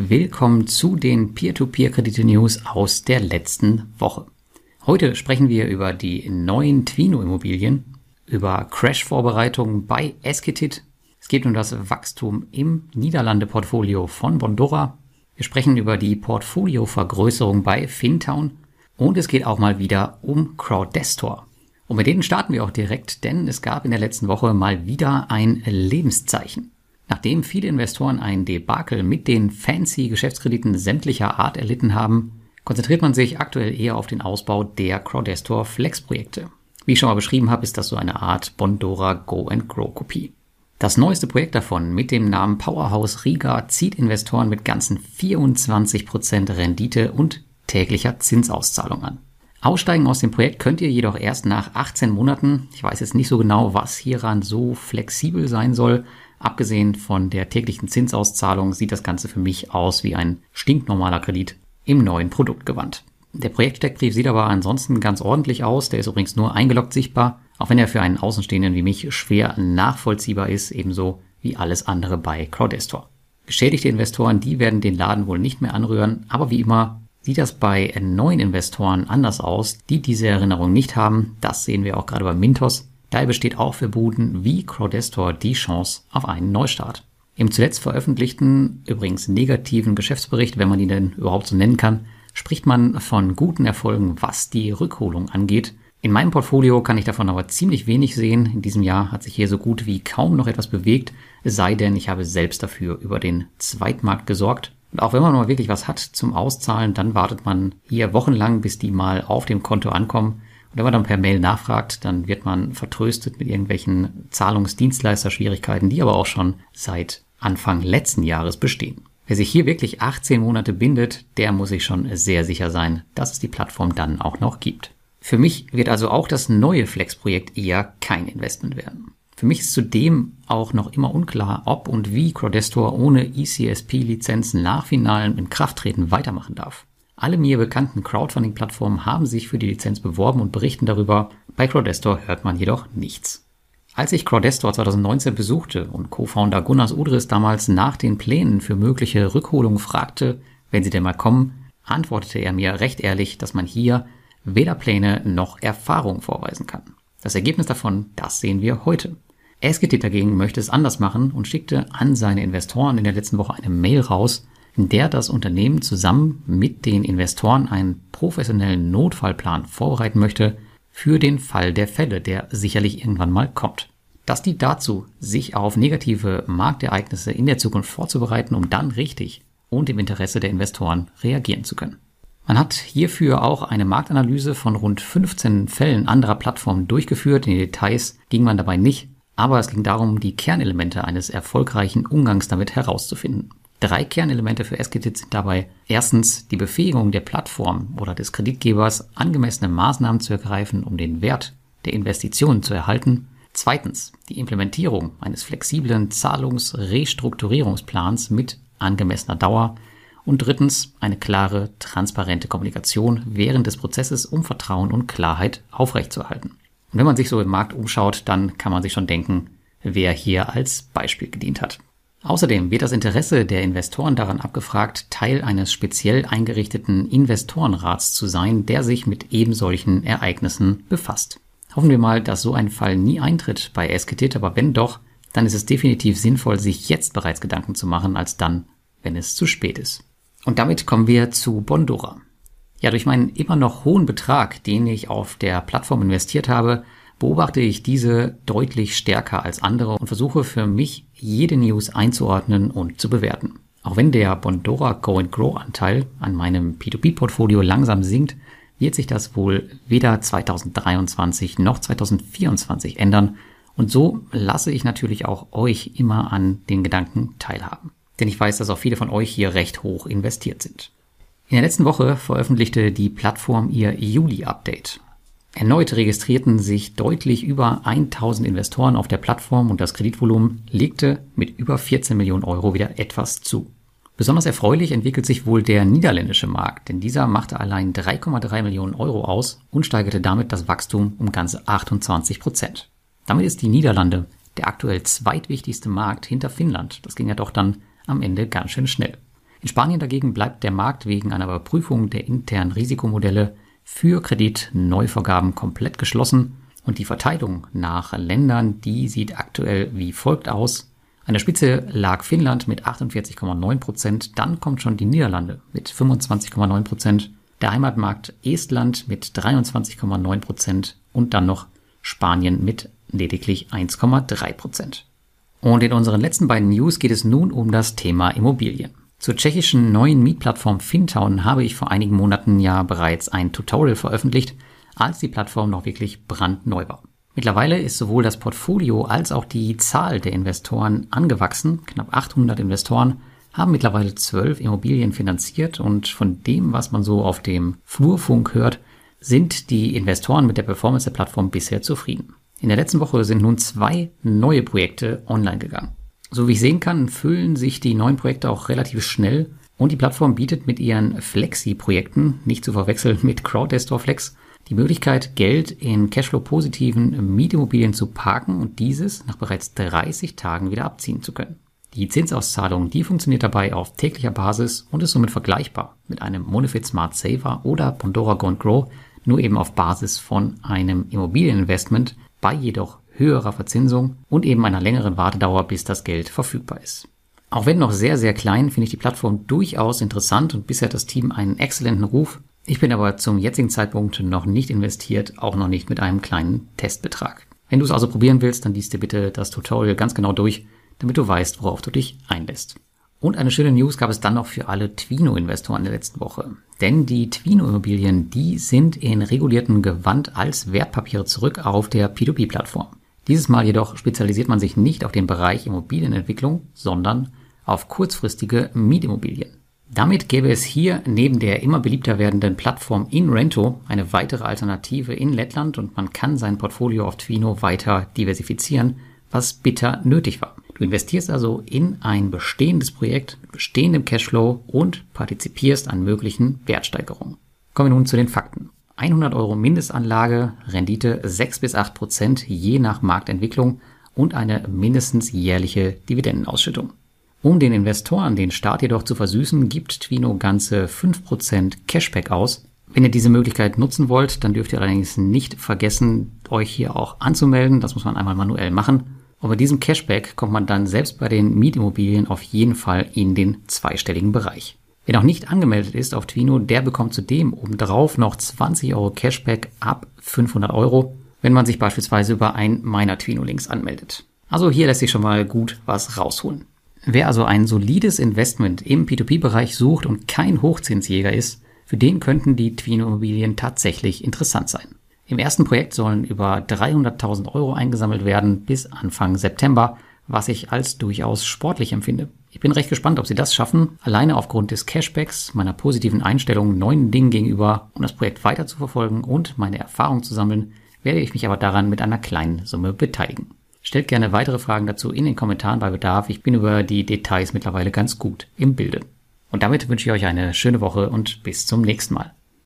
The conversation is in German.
willkommen zu den Peer-to-Peer-Kredite-News aus der letzten Woche. Heute sprechen wir über die neuen Twino-Immobilien, über Crash-Vorbereitungen bei Esketit. Es geht um das Wachstum im Niederlande-Portfolio von Bondora. Wir sprechen über die Portfolio-Vergrößerung bei Fintown und es geht auch mal wieder um Crowdestor. Und mit denen starten wir auch direkt, denn es gab in der letzten Woche mal wieder ein Lebenszeichen. Nachdem viele Investoren ein Debakel mit den fancy Geschäftskrediten sämtlicher Art erlitten haben, konzentriert man sich aktuell eher auf den Ausbau der Crowdestor Flex Projekte. Wie ich schon mal beschrieben habe, ist das so eine Art Bondora Go and Grow Kopie. Das neueste Projekt davon mit dem Namen Powerhouse Riga zieht Investoren mit ganzen 24% Rendite und täglicher Zinsauszahlung an. Aussteigen aus dem Projekt könnt ihr jedoch erst nach 18 Monaten. Ich weiß jetzt nicht so genau, was hieran so flexibel sein soll, Abgesehen von der täglichen Zinsauszahlung sieht das Ganze für mich aus wie ein stinknormaler Kredit im neuen Produktgewand. Der Projektsteckbrief sieht aber ansonsten ganz ordentlich aus. Der ist übrigens nur eingeloggt sichtbar, auch wenn er für einen Außenstehenden wie mich schwer nachvollziehbar ist, ebenso wie alles andere bei Crowdestor. Geschädigte Investoren, die werden den Laden wohl nicht mehr anrühren, aber wie immer sieht das bei neuen Investoren anders aus, die diese Erinnerung nicht haben. Das sehen wir auch gerade bei Mintos. Daher besteht auch für Buden wie Crowdestor die Chance auf einen Neustart. Im zuletzt veröffentlichten, übrigens negativen Geschäftsbericht, wenn man ihn denn überhaupt so nennen kann, spricht man von guten Erfolgen, was die Rückholung angeht. In meinem Portfolio kann ich davon aber ziemlich wenig sehen. In diesem Jahr hat sich hier so gut wie kaum noch etwas bewegt, es sei denn, ich habe selbst dafür über den Zweitmarkt gesorgt. Und auch wenn man mal wirklich was hat zum Auszahlen, dann wartet man hier wochenlang, bis die mal auf dem Konto ankommen. Und wenn man dann per Mail nachfragt, dann wird man vertröstet mit irgendwelchen Zahlungsdienstleisterschwierigkeiten, die aber auch schon seit Anfang letzten Jahres bestehen. Wer sich hier wirklich 18 Monate bindet, der muss sich schon sehr sicher sein, dass es die Plattform dann auch noch gibt. Für mich wird also auch das neue Flex-Projekt eher kein Investment werden. Für mich ist zudem auch noch immer unklar, ob und wie Crowdestor ohne ECSP-Lizenzen nach finalem Inkrafttreten weitermachen darf. Alle mir bekannten Crowdfunding-Plattformen haben sich für die Lizenz beworben und berichten darüber. Bei Crowdestor hört man jedoch nichts. Als ich Crowdestor 2019 besuchte und Co-Founder Gunnars Udris damals nach den Plänen für mögliche Rückholungen fragte, wenn sie denn mal kommen, antwortete er mir recht ehrlich, dass man hier weder Pläne noch Erfahrung vorweisen kann. Das Ergebnis davon, das sehen wir heute. Esketit dagegen möchte es anders machen und schickte an seine Investoren in der letzten Woche eine Mail raus, in der das Unternehmen zusammen mit den Investoren einen professionellen Notfallplan vorbereiten möchte für den Fall der Fälle, der sicherlich irgendwann mal kommt. Das dient dazu, sich auf negative Marktereignisse in der Zukunft vorzubereiten, um dann richtig und im Interesse der Investoren reagieren zu können. Man hat hierfür auch eine Marktanalyse von rund 15 Fällen anderer Plattformen durchgeführt. In die Details ging man dabei nicht, aber es ging darum, die Kernelemente eines erfolgreichen Umgangs damit herauszufinden. Drei Kernelemente für Esketit sind dabei erstens die Befähigung der Plattform oder des Kreditgebers, angemessene Maßnahmen zu ergreifen, um den Wert der Investitionen zu erhalten. Zweitens die Implementierung eines flexiblen Zahlungsrestrukturierungsplans mit angemessener Dauer. Und drittens eine klare, transparente Kommunikation während des Prozesses, um Vertrauen und Klarheit aufrechtzuerhalten. Und wenn man sich so im Markt umschaut, dann kann man sich schon denken, wer hier als Beispiel gedient hat. Außerdem wird das Interesse der Investoren daran abgefragt, Teil eines speziell eingerichteten Investorenrats zu sein, der sich mit ebensolchen Ereignissen befasst. Hoffen wir mal, dass so ein Fall nie eintritt bei Esketit, aber wenn doch, dann ist es definitiv sinnvoll, sich jetzt bereits Gedanken zu machen, als dann, wenn es zu spät ist. Und damit kommen wir zu Bondora. Ja, durch meinen immer noch hohen Betrag, den ich auf der Plattform investiert habe, beobachte ich diese deutlich stärker als andere und versuche für mich jede News einzuordnen und zu bewerten. Auch wenn der Bondora Go and Grow Anteil an meinem P2P-Portfolio langsam sinkt, wird sich das wohl weder 2023 noch 2024 ändern. Und so lasse ich natürlich auch euch immer an den Gedanken teilhaben. Denn ich weiß, dass auch viele von euch hier recht hoch investiert sind. In der letzten Woche veröffentlichte die Plattform ihr Juli-Update. Erneut registrierten sich deutlich über 1000 Investoren auf der Plattform und das Kreditvolumen legte mit über 14 Millionen Euro wieder etwas zu. Besonders erfreulich entwickelt sich wohl der niederländische Markt, denn dieser machte allein 3,3 Millionen Euro aus und steigerte damit das Wachstum um ganze 28 Prozent. Damit ist die Niederlande der aktuell zweitwichtigste Markt hinter Finnland. Das ging ja doch dann am Ende ganz schön schnell. In Spanien dagegen bleibt der Markt wegen einer Überprüfung der internen Risikomodelle für Kreditneuvergaben komplett geschlossen und die Verteilung nach Ländern, die sieht aktuell wie folgt aus. An der Spitze lag Finnland mit 48,9 Prozent, dann kommt schon die Niederlande mit 25,9 Prozent, der Heimatmarkt Estland mit 23,9 Prozent und dann noch Spanien mit lediglich 1,3 Prozent. Und in unseren letzten beiden News geht es nun um das Thema Immobilien. Zur tschechischen neuen Mietplattform Fintown habe ich vor einigen Monaten ja bereits ein Tutorial veröffentlicht, als die Plattform noch wirklich brandneu war. Mittlerweile ist sowohl das Portfolio als auch die Zahl der Investoren angewachsen. Knapp 800 Investoren haben mittlerweile zwölf Immobilien finanziert und von dem, was man so auf dem Flurfunk hört, sind die Investoren mit der Performance der Plattform bisher zufrieden. In der letzten Woche sind nun zwei neue Projekte online gegangen. So wie ich sehen kann, füllen sich die neuen Projekte auch relativ schnell und die Plattform bietet mit ihren Flexi-Projekten, nicht zu verwechseln mit Crowdestor Flex, die Möglichkeit, Geld in Cashflow-positiven Mietimmobilien zu parken und dieses nach bereits 30 Tagen wieder abziehen zu können. Die Zinsauszahlung, die funktioniert dabei auf täglicher Basis und ist somit vergleichbar mit einem Monofit Smart Saver oder Pandora Go Grow, nur eben auf Basis von einem Immobilieninvestment, bei jedoch höherer Verzinsung und eben einer längeren Wartedauer, bis das Geld verfügbar ist. Auch wenn noch sehr, sehr klein, finde ich die Plattform durchaus interessant und bisher das Team einen exzellenten Ruf. Ich bin aber zum jetzigen Zeitpunkt noch nicht investiert, auch noch nicht mit einem kleinen Testbetrag. Wenn du es also probieren willst, dann liest dir bitte das Tutorial ganz genau durch, damit du weißt, worauf du dich einlässt. Und eine schöne News gab es dann noch für alle Twino-Investoren in der letzten Woche. Denn die Twino-Immobilien, die sind in reguliertem Gewand als Wertpapiere zurück auf der P2P-Plattform. Dieses Mal jedoch spezialisiert man sich nicht auf den Bereich Immobilienentwicklung, sondern auf kurzfristige Mietimmobilien. Damit gäbe es hier neben der immer beliebter werdenden Plattform InRento eine weitere Alternative in Lettland und man kann sein Portfolio auf Twino weiter diversifizieren, was bitter nötig war. Du investierst also in ein bestehendes Projekt mit bestehendem Cashflow und partizipierst an möglichen Wertsteigerungen. Kommen wir nun zu den Fakten. 100 Euro Mindestanlage, Rendite 6 bis 8 Prozent je nach Marktentwicklung und eine mindestens jährliche Dividendenausschüttung. Um den Investoren den Start jedoch zu versüßen, gibt Twino ganze 5% Cashback aus. Wenn ihr diese Möglichkeit nutzen wollt, dann dürft ihr allerdings nicht vergessen, euch hier auch anzumelden. Das muss man einmal manuell machen. Und bei diesem Cashback kommt man dann selbst bei den Mietimmobilien auf jeden Fall in den zweistelligen Bereich. Wer noch nicht angemeldet ist auf Twino, der bekommt zudem obendrauf noch 20 Euro Cashback ab 500 Euro, wenn man sich beispielsweise über ein meiner Twino-Links anmeldet. Also hier lässt sich schon mal gut was rausholen. Wer also ein solides Investment im P2P-Bereich sucht und kein Hochzinsjäger ist, für den könnten die Twino-Immobilien tatsächlich interessant sein. Im ersten Projekt sollen über 300.000 Euro eingesammelt werden bis Anfang September, was ich als durchaus sportlich empfinde. Ich bin recht gespannt, ob sie das schaffen, alleine aufgrund des Cashbacks, meiner positiven Einstellung neuen Dingen gegenüber, um das Projekt weiter zu verfolgen und meine Erfahrung zu sammeln, werde ich mich aber daran mit einer kleinen Summe beteiligen. Stellt gerne weitere Fragen dazu in den Kommentaren bei Bedarf. Ich bin über die Details mittlerweile ganz gut im Bilde. Und damit wünsche ich euch eine schöne Woche und bis zum nächsten Mal.